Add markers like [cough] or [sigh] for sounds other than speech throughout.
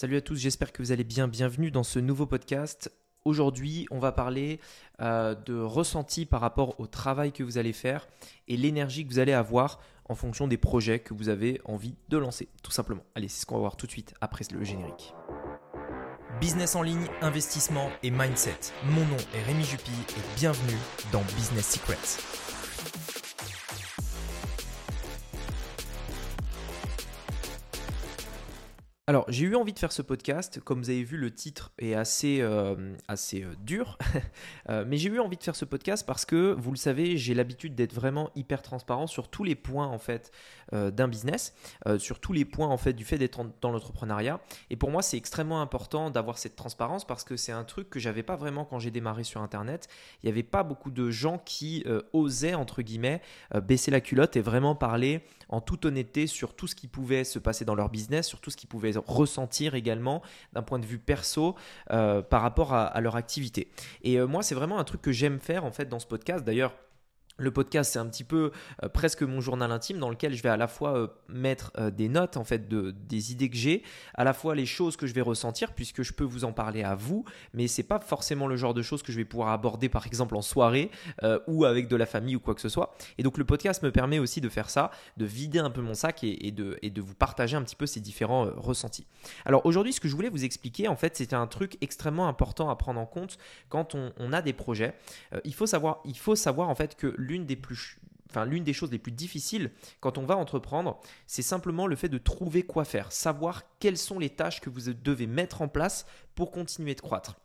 Salut à tous, j'espère que vous allez bien. Bienvenue dans ce nouveau podcast. Aujourd'hui, on va parler euh, de ressenti par rapport au travail que vous allez faire et l'énergie que vous allez avoir en fonction des projets que vous avez envie de lancer, tout simplement. Allez, c'est ce qu'on va voir tout de suite après le générique. Business en ligne, investissement et mindset. Mon nom est Rémi Jupy et bienvenue dans Business Secrets. Alors, j'ai eu envie de faire ce podcast. Comme vous avez vu, le titre est assez, euh, assez euh, dur. [laughs] Euh, mais j'ai eu envie de faire ce podcast parce que, vous le savez, j'ai l'habitude d'être vraiment hyper transparent sur tous les points en fait d'un business, sur tous les points en fait du fait d'être dans l'entrepreneuriat. Et pour moi, c'est extrêmement important d'avoir cette transparence parce que c'est un truc que j'avais pas vraiment quand j'ai démarré sur Internet. Il n'y avait pas beaucoup de gens qui osaient entre guillemets baisser la culotte et vraiment parler en toute honnêteté sur tout ce qui pouvait se passer dans leur business, sur tout ce qui pouvait ressentir également d'un point de vue perso euh, par rapport à, leur activité. Et euh, moi, c'est vraiment un truc que j'aime faire en fait dans ce podcast. D'ailleurs, le podcast, c'est un petit peu euh, presque mon journal intime dans lequel je vais à la fois euh, mettre euh, des notes en fait de des idées que j'ai, à la fois les choses que je vais ressentir puisque je peux vous en parler à vous, mais c'est pas forcément le genre de choses que je vais pouvoir aborder par exemple en soirée ou avec de la famille ou quoi que ce soit. Et donc le podcast me permet aussi de faire ça, de vider un peu mon sac et, de, vous partager un petit peu ces différents ressentis. Alors aujourd'hui, ce que je voulais vous expliquer en fait, c'était un truc extrêmement important à prendre en compte quand on, a des projets. il faut savoir, que l'une des plus enfin l'une des choses les plus difficiles quand on va entreprendre, c'est simplement le fait de trouver quoi faire, savoir quelles sont les tâches que vous devez mettre en place pour continuer de croître.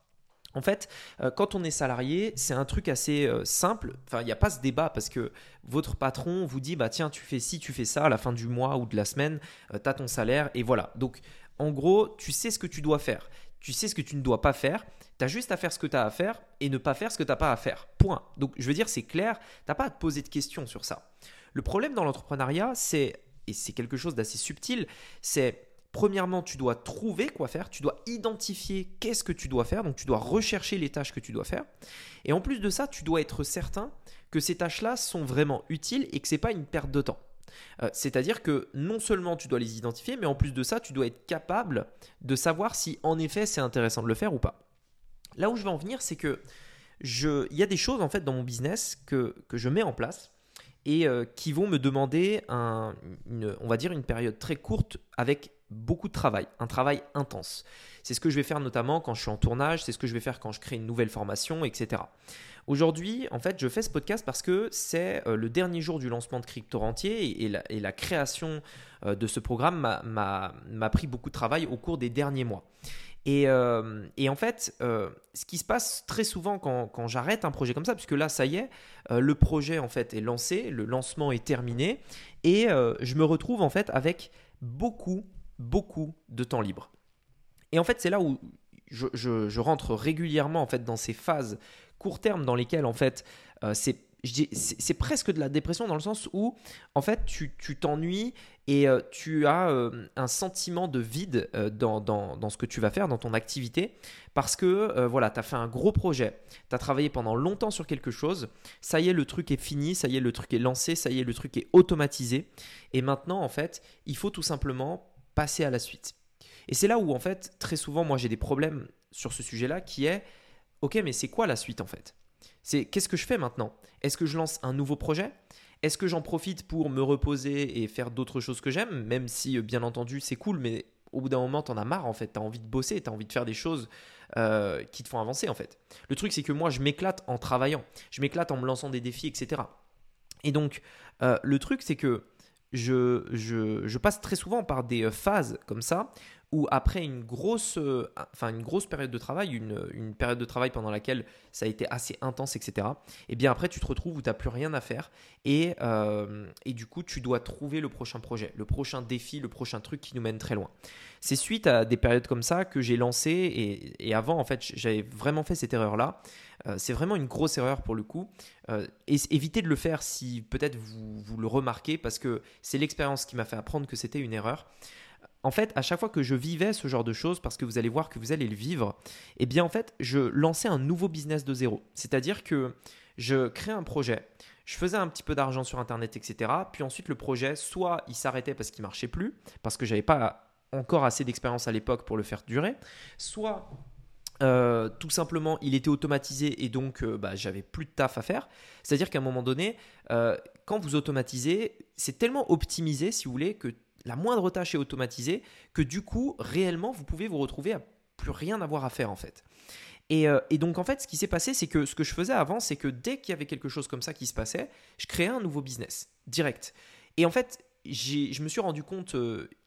En fait, euh, quand on est salarié, c'est un truc assez euh, simple. Enfin, il n'y a pas ce débat parce que votre patron vous dit bah tiens, tu fais ci, tu fais ça à la fin du mois ou de la semaine, euh, tu as ton salaire et voilà. Donc en gros, tu sais ce que tu dois faire tu sais ce que tu ne dois pas faire, tu as juste à faire ce que tu as à faire et ne pas faire ce que tu n'as pas à faire. Point. Donc je veux dire, c'est clair, tu n'as pas à te poser de questions sur ça. Le problème dans l'entrepreneuriat, c'est, et c'est quelque chose d'assez subtil, c'est Premièrement, tu dois trouver quoi faire, tu dois identifier qu'est-ce que tu dois faire, donc tu dois rechercher les tâches que tu dois faire. Et en plus de ça, tu dois être certain que ces tâches-là sont vraiment utiles et que ce n'est pas une perte de temps. Euh, c'est-à-dire que non seulement tu dois les identifier, mais en plus de ça, tu dois être capable de savoir si en effet c'est intéressant de le faire ou pas. Là où je veux en venir, c'est que il y a des choses en fait dans mon business que, je mets en place et euh, qui vont me demander un, on va dire une période très courte avec beaucoup de travail, un travail intense. C'est ce que je vais faire notamment quand je suis en tournage, c'est ce que je vais faire quand je crée une nouvelle formation, etc. Aujourd'hui, en fait, je fais ce podcast parce que c'est euh, le dernier jour du lancement de Crypto Rentier et, la, création euh, de ce programme m'a pris beaucoup de travail au cours des derniers mois. Et, euh, en fait, ce qui se passe très souvent quand j'arrête un projet comme ça, puisque là, ça y est, le projet en fait est lancé, le lancement est terminé, et je me retrouve en fait avec beaucoup, beaucoup de temps libre. Et en fait, c'est là où je, rentre régulièrement en fait dans ces phases court terme dans lesquels en fait euh, c'est c'est presque de la dépression dans le sens où en fait tu t'ennuies et euh, tu as euh, un sentiment de vide dans, dans, dans, ce que tu vas faire, dans ton activité, parce que voilà, tu as fait un gros projet, tu as travaillé pendant longtemps sur quelque chose, ça y est, le truc est fini, ça y est, le truc est lancé, ça y est, le truc est automatisé, et maintenant en fait, il faut tout simplement passer à la suite. Et c'est là où en fait, très souvent, moi j'ai des problèmes sur ce sujet-là, qui est ok, mais c'est quoi la suite en fait? C'est qu'est-ce que je fais maintenant? Est-ce que je lance un nouveau projet? Est-ce que j'en profite pour me reposer et faire d'autres choses que j'aime? Même si, euh, bien entendu, c'est cool, mais au bout d'un moment, t'en as marre en fait. T'as envie de bosser, t'as envie de faire des choses euh, qui te font avancer en fait. Le truc, c'est que moi, je m'éclate en travaillant, je m'éclate en me lançant des défis, etc. Et donc, euh, le truc, c'est que je, passe très souvent par des phases comme ça où après une grosse, euh, enfin une grosse période de travail, une, période de travail pendant laquelle ça a été assez intense, etc., et eh bien après tu te retrouves où tu n'as plus rien à faire et, euh, et du coup tu dois trouver le prochain projet, le prochain défi, le prochain truc qui nous mène très loin. C'est suite à des périodes comme ça que j'ai lancé et, et, avant en fait j'avais vraiment fait cette erreur-là. Euh, c'est vraiment une grosse erreur pour le coup. et évitez de le faire si peut-être vous, vous le remarquez parce que c'est l'expérience qui m'a fait apprendre que c'était une erreur en fait, à chaque fois que je vivais ce genre de choses, parce que vous allez voir que vous allez le vivre, eh bien en fait, je lançais un nouveau business de zéro. C'est-à-dire que je créais un projet, je faisais un petit peu d'argent sur Internet, etc. Puis ensuite, le projet, soit il s'arrêtait parce qu'il marchait plus, parce que j'avais pas encore assez d'expérience à l'époque pour le faire durer, soit euh, tout simplement, il était automatisé et donc euh, bah, j'avais plus de taf à faire. C'est-à-dire qu'à un moment donné, euh, quand vous automatisez, c'est tellement optimisé, si vous voulez, que la moindre tâche est automatisée, que du coup, réellement, vous pouvez vous retrouver à plus rien avoir à faire en fait. Et, et donc en fait, ce qui s'est passé, c'est que ce que je faisais avant, c'est que dès qu'il y avait quelque chose comme ça qui se passait, je créais un nouveau business direct. Et en fait, je me suis rendu compte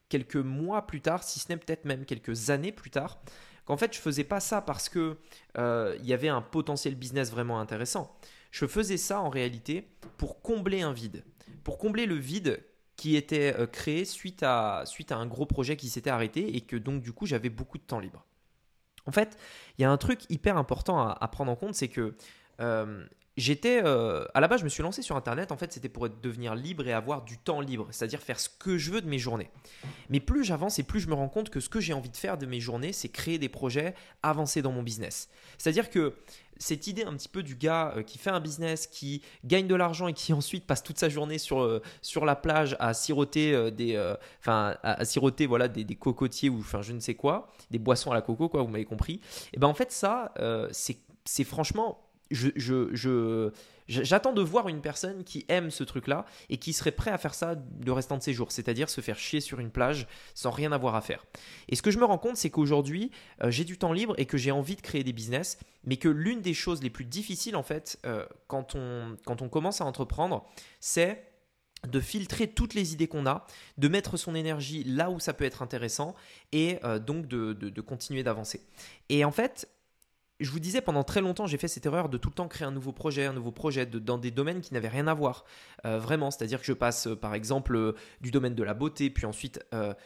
quelques mois plus tard, si ce n'est peut-être même quelques années plus tard, qu'en fait je faisais pas ça parce que euh, il y avait un potentiel business vraiment intéressant. Je faisais ça en réalité pour combler un vide, pour combler le vide qui était euh, créé suite à, suite à un gros projet qui s'était arrêté et que donc du coup j'avais beaucoup de temps libre. En fait, il y a un truc hyper important à, prendre en compte, c'est que euh, j'étais euh, à la base je me suis lancé sur internet en fait c'était pour devenir libre et avoir du temps libre c'est-à-dire faire ce que je veux de mes journées mais plus j'avance et plus je me rends compte que ce que j'ai envie de faire de mes journées c'est créer des projets avancer dans mon business c'est-à-dire que cette idée un petit peu du gars euh, qui fait un business, qui gagne de l'argent et qui [laughs] ensuite passe toute sa journée sur, euh, sur la plage à siroter des, enfin à, siroter voilà des, cocotiers ou enfin je ne sais quoi, des boissons à la coco quoi, vous m'avez compris. Et ben en fait ça c'est franchement je, j'attends de voir une personne qui aime ce truc-là et qui serait prêt à faire ça le restant de ses jours, c'est-à-dire se faire chier sur une plage sans rien avoir à faire. Et ce que je me rends compte, c'est qu'aujourd'hui, euh, j'ai du temps libre et que j'ai envie de créer des business, mais que l'une des choses les plus difficiles, en fait, euh, quand, on, quand on commence à entreprendre, c'est de filtrer toutes les idées qu'on a, de mettre son énergie là où ça peut être intéressant et euh, donc de, de continuer d'avancer. Et en fait, je vous disais, pendant très longtemps, j'ai fait cette erreur de tout le temps créer un nouveau projet, un nouveau projet dans des domaines qui n'avaient rien à voir. Euh, vraiment, c'est-à-dire que je passe, euh, par exemple, euh, du domaine de la beauté, puis ensuite,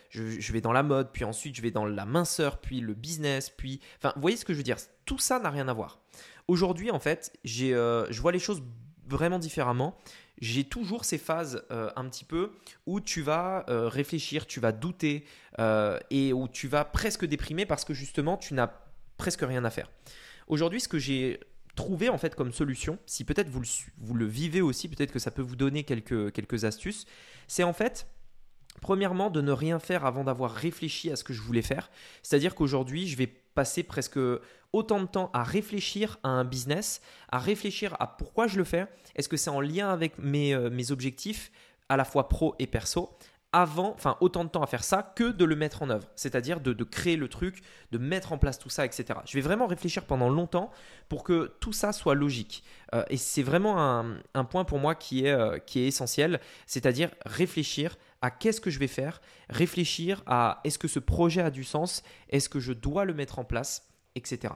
je, vais dans la mode, puis ensuite, je vais dans la minceur, puis le business, puis... Enfin, vous voyez ce que je veux dire? Tout ça n'a rien à voir. Aujourd'hui, en fait, je vois les choses vraiment différemment. J'ai toujours ces phases un petit peu où tu vas réfléchir, tu vas douter, et où tu vas presque déprimer parce que justement, tu n'as presque rien à faire. Aujourd'hui, ce que j'ai trouvé en fait comme solution, si peut-être vous le, vivez aussi, peut-être que ça peut vous donner quelques, astuces, c'est en fait Premièrement, de ne rien faire avant d'avoir réfléchi à ce que je voulais faire. C'est-à-dire qu'aujourd'hui, je vais passer presque autant de temps à réfléchir à un business, à réfléchir à pourquoi je le fais. Est-ce que c'est en lien avec mes, euh, mes objectifs, à la fois pro et perso? Avant, enfin autant de temps à faire ça que de le mettre en œuvre, c'est-à-dire de, créer le truc, de mettre en place tout ça, etc. Je vais vraiment réfléchir pendant longtemps pour que tout ça soit logique. Euh, et c'est vraiment un, point pour moi qui est, euh, qui est essentiel, c'est-à-dire réfléchir à qu'est-ce que je vais faire, réfléchir à est-ce que ce projet a du sens, est-ce que je dois le mettre en place, etc.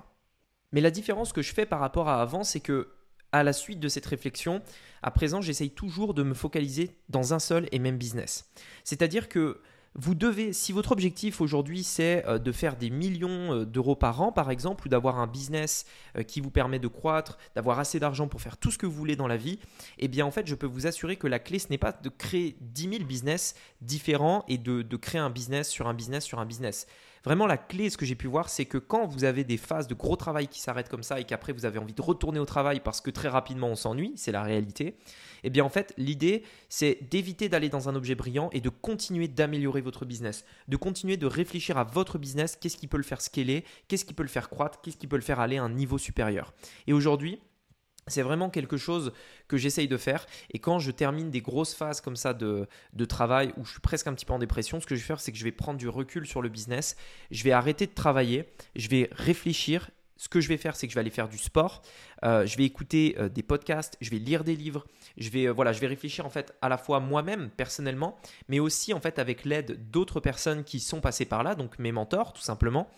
Mais la différence que je fais par rapport à avant, c'est que à la suite de cette réflexion, à présent, j'essaye toujours de me focaliser dans un seul et même business. C'est-à-dire que vous devez, si votre objectif aujourd'hui c'est euh, de faire des millions euh, d'euros par an par exemple, ou d'avoir un business euh, qui vous permet de croître, d'avoir assez d'argent pour faire tout ce que vous voulez dans la vie, eh bien en fait je peux vous assurer que la clé ce n'est pas de créer 10 000 business différents et de, de créer un business sur un business sur un business. Vraiment, la clé, ce que j'ai pu voir, c'est que quand vous avez des phases de gros travail qui s'arrêtent comme ça et qu'après vous avez envie de retourner au travail parce que très rapidement on s'ennuie, c'est la réalité, eh bien en fait, l'idée, c'est d'éviter d'aller dans un objet brillant et de continuer d'améliorer votre business, de continuer de réfléchir à votre business, qu'est-ce qui peut le faire scaler, qu'est-ce qui peut le faire croître, qu'est-ce qui peut le faire aller à un niveau supérieur. Et aujourd'hui, c'est vraiment quelque chose que j'essaye de faire. Et quand je termine des grosses phases comme ça de, travail où je suis presque un petit peu en dépression, ce que je vais faire, c'est que je vais prendre du recul sur le business. Je vais arrêter de travailler. Je vais réfléchir. Ce que je vais faire, c'est que je vais aller faire du sport. Euh, je vais écouter euh, des podcasts, je vais lire des livres, je vais, euh, voilà, je vais réfléchir en fait à la fois moi-même personnellement, mais aussi en fait avec l'aide d'autres personnes qui sont passées par là, donc mes mentors tout simplement,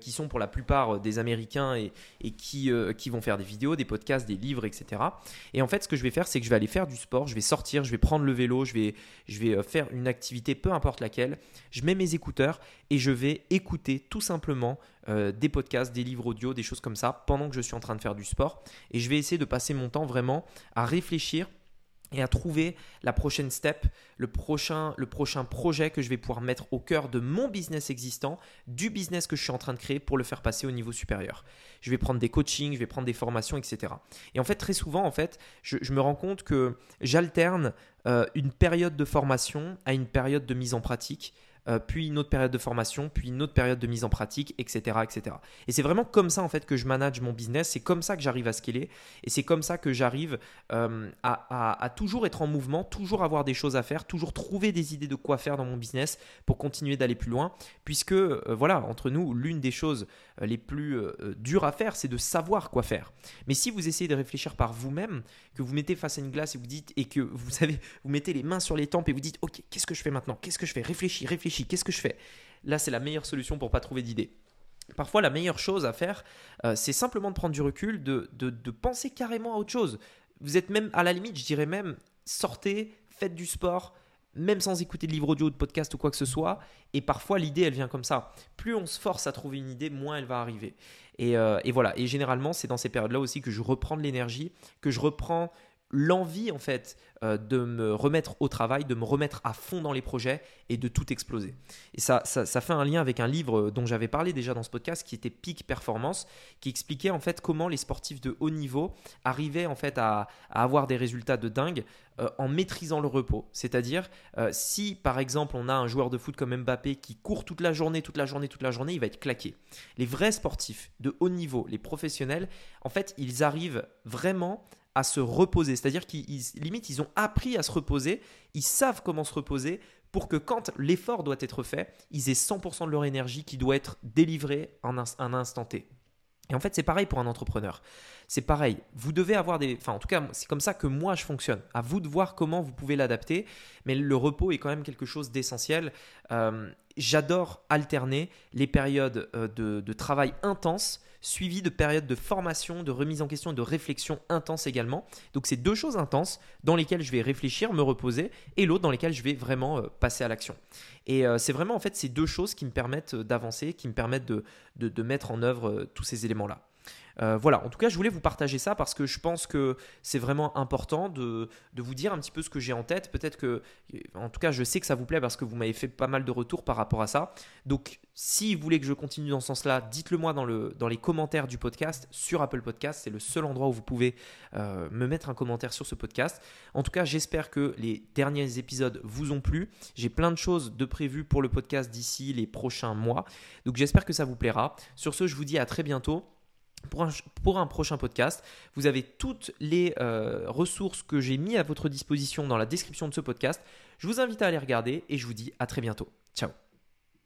qui sont pour la plupart des Américains et, et qui, qui vont faire des vidéos, des podcasts, des livres, etc. Et en fait, ce que je vais faire, c'est que je vais aller faire du sport, je vais sortir, je vais prendre le vélo, je vais, je vais faire une activité, peu importe laquelle, je mets mes écouteurs et je vais écouter tout simplement des podcasts, des livres audio, des choses comme ça pendant que je suis en train de faire du sport. Et je vais essayer de passer mon temps vraiment à réfléchir et à trouver la prochaine step, le prochain, le prochain projet que je vais pouvoir mettre au cœur de mon business existant, du business que je suis en train de créer pour le faire passer au niveau supérieur. Je vais prendre des coachings, je vais prendre des formations, etc. Et en fait, très souvent, en fait, je, me rends compte que j'alterne euh, une période de formation à une période de mise en pratique euh, puis une autre période de formation, puis une autre période de mise en pratique, etc. etc. Et c'est vraiment comme ça en fait que je manage mon business, c'est comme ça que j'arrive à scaler, et c'est comme ça que j'arrive euh, à, toujours être en mouvement, toujours avoir des choses à faire, toujours trouver des idées de quoi faire dans mon business pour continuer d'aller plus loin, puisque euh, voilà, entre nous, l'une des choses les plus dures à faire, c'est de savoir quoi faire. Mais si vous essayez de réfléchir par vous-même, que vous mettez face à une glace et vous dites, et que vous [laughs] vous mettez les mains sur les tempes et vous dites, ok, qu'est-ce que je fais maintenant? Qu'est-ce que je fais? Réfléchis, réfléchis, qu'est-ce que je fais? Là, c'est la meilleure solution pour pas trouver d'idées. Parfois, la meilleure chose à faire, euh, c'est simplement de prendre du recul, de, de, penser carrément à autre chose. Vous êtes même, à la limite, je dirais même, sortez, faites du sport, même sans écouter de livre audio, de podcast ou quoi que ce soit. Et parfois, l'idée, elle vient comme ça. Plus on se force à trouver une idée, moins elle va arriver. Et, euh, et voilà. Et généralement, c'est dans ces périodes-là aussi que je reprends de l'énergie, que je reprends l'envie en fait euh, de me remettre au travail, de me remettre à fond dans les projets et de tout exploser. Et ça, ça, fait un lien avec un livre dont j'avais parlé déjà dans ce podcast qui était Peak Performance, qui expliquait en fait comment les sportifs de haut niveau arrivaient en fait à, avoir des résultats de dingue euh, en maîtrisant le repos. C'est-à-dire euh, si par exemple on a un joueur de foot comme Mbappé qui court toute la journée, toute la journée, toute la journée, il va être claqué. Les vrais sportifs de haut niveau, les professionnels, en fait, ils arrivent vraiment à se reposer. C'est-à-dire qu'ils limite, ils ont appris à se reposer, ils savent comment se reposer pour que quand l'effort doit être fait, ils aient 100% de leur énergie qui doit être délivrée en un instant T. Et en fait, c'est pareil pour un entrepreneur. C'est pareil. Vous devez avoir des. Enfin, en tout cas, c'est comme ça que moi je fonctionne. À vous de voir comment vous pouvez l'adapter. Mais le repos est quand même quelque chose d'essentiel. Euh, j'adore alterner les périodes euh, de, de, travail intense suivies de périodes de formation, de remise en question et de réflexion intense également. Donc, c'est deux choses intenses dans lesquelles je vais réfléchir, me reposer, et l'autre dans lesquelles je vais vraiment euh, passer à l'action. Et c'est vraiment en fait ces deux choses qui me permettent d'avancer, qui me permettent de, de, de mettre en œuvre tous ces éléments-là. Euh, voilà, en tout cas, je voulais vous partager ça parce que je pense que c'est vraiment important de, vous dire un petit peu ce que j'ai en tête. Peut-être que, en tout cas, je sais que ça vous plaît parce que vous m'avez fait pas mal de retours par rapport à ça. Donc, si vous voulez que je continue dans ce sens-là, dites-le moi dans, le, dans les commentaires du podcast sur Apple Podcast. C'est le seul endroit où vous pouvez euh, me mettre un commentaire sur ce podcast. En tout cas, j'espère que les derniers épisodes vous ont plu. J'ai plein de choses de prévues pour le podcast d'ici les prochains mois. Donc, j'espère que ça vous plaira. Sur ce, je vous dis à très bientôt pour un, prochain podcast. Vous avez toutes les euh, ressources que j'ai mis à votre disposition dans la description de ce podcast. Je vous invite à aller regarder et je vous dis à très bientôt. Ciao